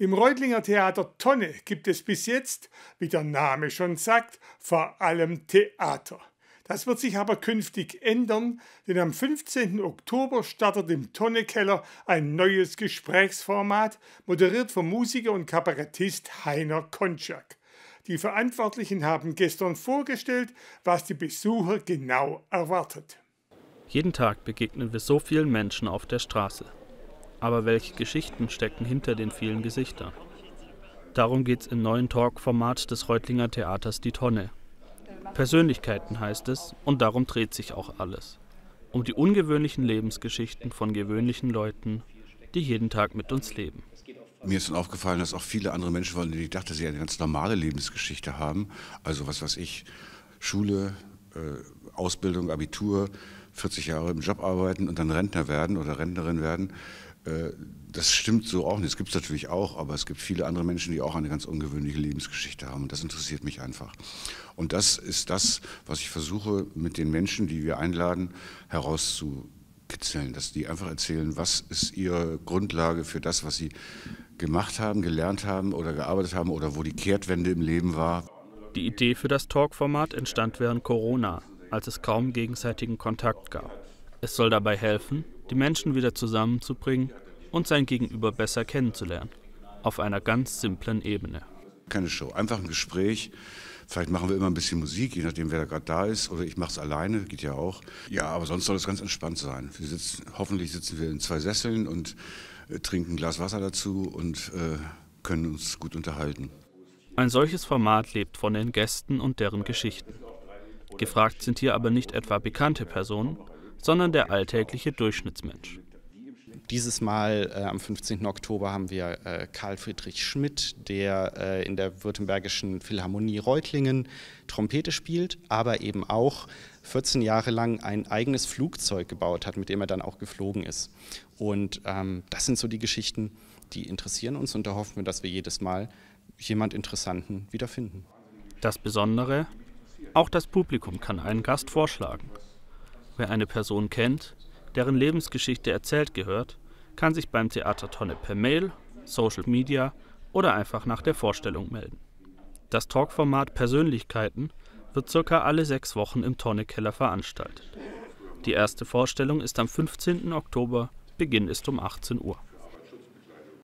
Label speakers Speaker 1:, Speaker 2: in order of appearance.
Speaker 1: Im Reutlinger Theater Tonne gibt es bis jetzt, wie der Name schon sagt, vor allem Theater. Das wird sich aber künftig ändern, denn am 15. Oktober startet im Tonnekeller ein neues Gesprächsformat, moderiert vom Musiker und Kabarettist Heiner Konczak. Die Verantwortlichen haben gestern vorgestellt, was die Besucher genau erwartet.
Speaker 2: Jeden Tag begegnen wir so vielen Menschen auf der Straße. Aber welche Geschichten stecken hinter den vielen Gesichtern? Darum geht's im neuen Talk-Format des Reutlinger Theaters Die Tonne. Persönlichkeiten heißt es, und darum dreht sich auch alles. Um die ungewöhnlichen Lebensgeschichten von gewöhnlichen Leuten, die jeden Tag mit uns leben.
Speaker 3: Mir ist dann aufgefallen, dass auch viele andere Menschen wollen, die ich dachte, sie eine ganz normale Lebensgeschichte haben. Also was weiß ich, Schule, äh, Ausbildung, Abitur, 40 Jahre im Job arbeiten und dann Rentner werden oder Rentnerin werden. Äh, das stimmt so auch nicht. Das gibt es natürlich auch, aber es gibt viele andere Menschen, die auch eine ganz ungewöhnliche Lebensgeschichte haben. Und das interessiert mich einfach. Und das ist das, was ich versuche, mit den Menschen, die wir einladen, herauszukitzeln. Dass die einfach erzählen, was ist ihre Grundlage für das, was sie gemacht haben, gelernt haben oder gearbeitet haben oder wo die Kehrtwende im Leben war.
Speaker 2: Die Idee für das Talkformat entstand während Corona, als es kaum gegenseitigen Kontakt gab. Es soll dabei helfen, die Menschen wieder zusammenzubringen und sein Gegenüber besser kennenzulernen, auf einer ganz simplen Ebene.
Speaker 3: Keine Show, einfach ein Gespräch. Vielleicht machen wir immer ein bisschen Musik, je nachdem, wer da gerade da ist. Oder ich mache es alleine, geht ja auch. Ja, aber sonst soll es ganz entspannt sein. Sitzen, hoffentlich sitzen wir in zwei Sesseln und äh, trinken ein Glas Wasser dazu und äh, können uns gut unterhalten.
Speaker 2: Ein solches Format lebt von den Gästen und deren Geschichten. Gefragt sind hier aber nicht etwa bekannte Personen, sondern der alltägliche Durchschnittsmensch.
Speaker 4: Dieses Mal äh, am 15. Oktober haben wir äh, Karl Friedrich Schmidt, der äh, in der Württembergischen Philharmonie Reutlingen Trompete spielt, aber eben auch 14 Jahre lang ein eigenes Flugzeug gebaut hat, mit dem er dann auch geflogen ist. Und ähm, das sind so die Geschichten, die interessieren uns und da hoffen wir, dass wir jedes Mal jemand Interessanten wiederfinden.
Speaker 2: Das Besondere, auch das Publikum kann einen Gast vorschlagen. Wer eine Person kennt, deren Lebensgeschichte erzählt gehört, kann sich beim Theater Tonne per Mail, Social Media oder einfach nach der Vorstellung melden. Das Talkformat Persönlichkeiten wird circa alle sechs Wochen im Tonne-Keller veranstaltet. Die erste Vorstellung ist am 15. Oktober, Beginn ist um 18 Uhr.